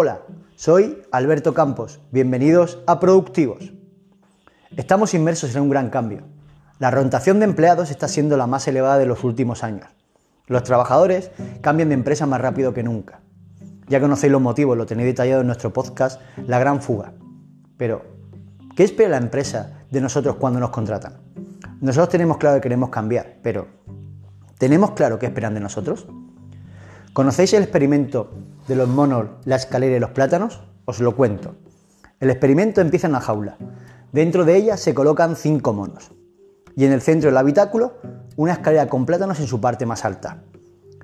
Hola, soy Alberto Campos. Bienvenidos a Productivos. Estamos inmersos en un gran cambio. La rotación de empleados está siendo la más elevada de los últimos años. Los trabajadores cambian de empresa más rápido que nunca. Ya conocéis los motivos, lo tenéis detallado en nuestro podcast La Gran Fuga. Pero, ¿qué espera la empresa de nosotros cuando nos contratan? Nosotros tenemos claro que queremos cambiar, pero ¿tenemos claro qué esperan de nosotros? ¿Conocéis el experimento de los monos, la escalera y los plátanos? Os lo cuento. El experimento empieza en la jaula. Dentro de ella se colocan cinco monos. Y en el centro del habitáculo, una escalera con plátanos en su parte más alta.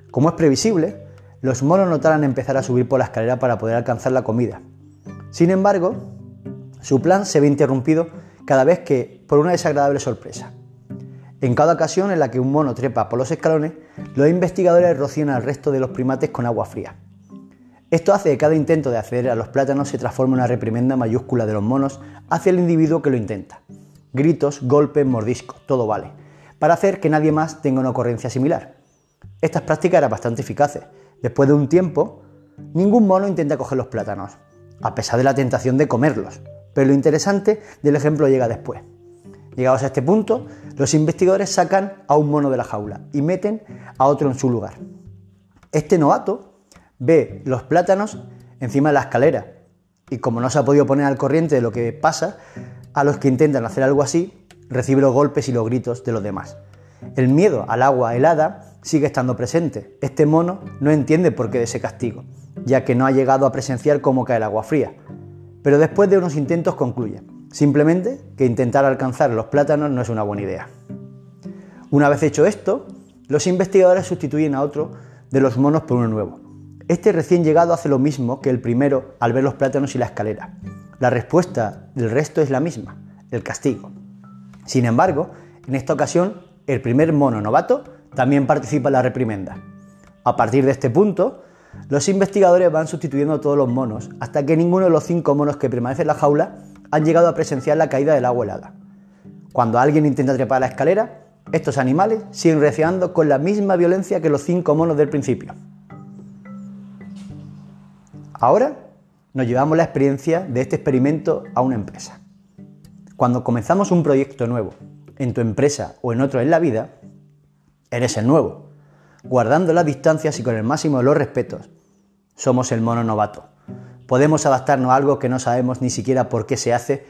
Como es previsible, los monos notarán empezar a subir por la escalera para poder alcanzar la comida. Sin embargo, su plan se ve interrumpido cada vez que por una desagradable sorpresa. En cada ocasión en la que un mono trepa por los escalones, los investigadores rocían al resto de los primates con agua fría. Esto hace que cada intento de acceder a los plátanos se transforme en una reprimenda mayúscula de los monos hacia el individuo que lo intenta. Gritos, golpes, mordiscos, todo vale, para hacer que nadie más tenga una ocurrencia similar. Estas prácticas eran bastante eficaces. Después de un tiempo, ningún mono intenta coger los plátanos, a pesar de la tentación de comerlos. Pero lo interesante del ejemplo llega después. Llegados a este punto, los investigadores sacan a un mono de la jaula y meten a otro en su lugar. Este novato ve los plátanos encima de la escalera y como no se ha podido poner al corriente de lo que pasa, a los que intentan hacer algo así, recibe los golpes y los gritos de los demás. El miedo al agua helada sigue estando presente. Este mono no entiende por qué de ese castigo, ya que no ha llegado a presenciar cómo cae el agua fría. Pero después de unos intentos concluye. Simplemente que intentar alcanzar los plátanos no es una buena idea. Una vez hecho esto, los investigadores sustituyen a otro de los monos por uno nuevo. Este recién llegado hace lo mismo que el primero al ver los plátanos y la escalera. La respuesta del resto es la misma, el castigo. Sin embargo, en esta ocasión, el primer mono novato también participa en la reprimenda. A partir de este punto, los investigadores van sustituyendo a todos los monos hasta que ninguno de los cinco monos que permanecen en la jaula han llegado a presenciar la caída del agua helada. Cuando alguien intenta trepar la escalera, estos animales siguen reaccionando con la misma violencia que los cinco monos del principio. Ahora nos llevamos la experiencia de este experimento a una empresa. Cuando comenzamos un proyecto nuevo, en tu empresa o en otro en la vida, eres el nuevo, guardando las distancias y con el máximo de los respetos. Somos el mono novato podemos adaptarnos a algo que no sabemos ni siquiera por qué se hace,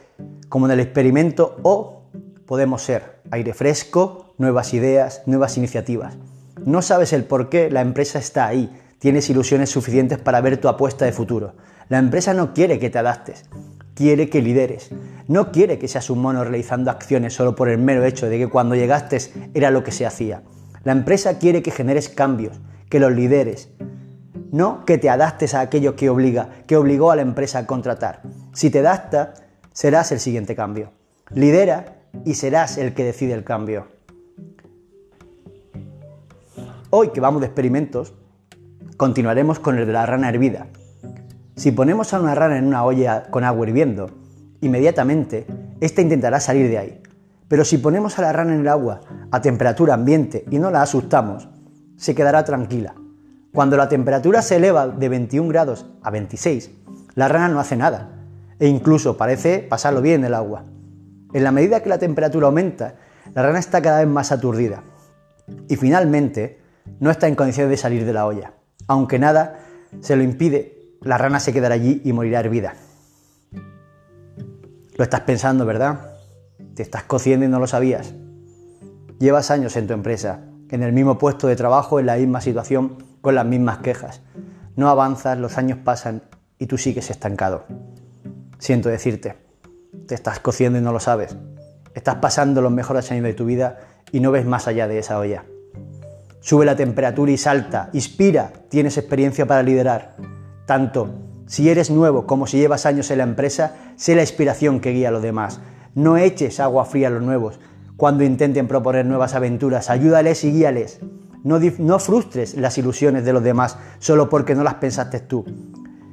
como en el experimento, o podemos ser aire fresco, nuevas ideas, nuevas iniciativas. No sabes el por qué la empresa está ahí, tienes ilusiones suficientes para ver tu apuesta de futuro. La empresa no quiere que te adaptes, quiere que lideres. No quiere que seas un mono realizando acciones solo por el mero hecho de que cuando llegaste era lo que se hacía. La empresa quiere que generes cambios, que los lideres, no que te adaptes a aquello que obliga, que obligó a la empresa a contratar. Si te adaptas, serás el siguiente cambio. Lidera y serás el que decide el cambio. Hoy que vamos de experimentos, continuaremos con el de la rana hervida. Si ponemos a una rana en una olla con agua hirviendo, inmediatamente ésta intentará salir de ahí. Pero si ponemos a la rana en el agua a temperatura ambiente y no la asustamos, se quedará tranquila cuando la temperatura se eleva de 21 grados a 26, la rana no hace nada e incluso parece pasarlo bien en el agua. En la medida que la temperatura aumenta, la rana está cada vez más aturdida y finalmente no está en condiciones de salir de la olla. Aunque nada se lo impide, la rana se quedará allí y morirá hervida. Lo estás pensando, ¿verdad? Te estás cociendo y no lo sabías. Llevas años en tu empresa, en el mismo puesto de trabajo, en la misma situación, con las mismas quejas. No avanzas, los años pasan y tú sigues estancado. Siento decirte, te estás cociendo y no lo sabes. Estás pasando los mejores años de tu vida y no ves más allá de esa olla. Sube la temperatura y salta, inspira, tienes experiencia para liderar. Tanto si eres nuevo como si llevas años en la empresa, sé la inspiración que guía a los demás. No eches agua fría a los nuevos. Cuando intenten proponer nuevas aventuras, ayúdales y guíales. No, frustres las ilusiones de los demás solo porque no las pensaste tú.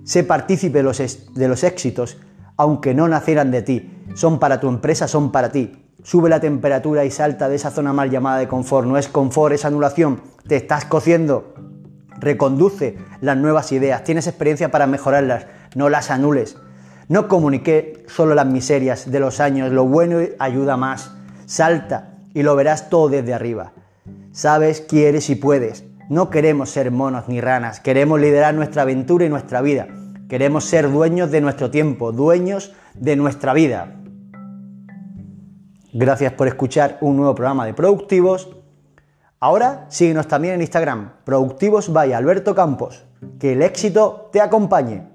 Sé partícipe de los, éxitos, aunque no nacieran de ti. Son para tu empresa, son para ti. Sube la temperatura y salta de esa zona mal llamada de confort. No es confort, es anulación. Te estás cociendo. Reconduce las nuevas ideas. Tienes experiencia para mejorarlas. no las anules. No comuniqué solo las miserias de los años, lo bueno ayuda más. Salta y lo verás todo desde arriba. Sabes, quieres y puedes. No queremos ser monos ni ranas, queremos liderar nuestra aventura y nuestra vida. Queremos ser dueños de nuestro tiempo, dueños de nuestra vida. Gracias por escuchar un nuevo programa de Productivos. Ahora síguenos también en Instagram, Productivos by Alberto Campos. Que el éxito te acompañe.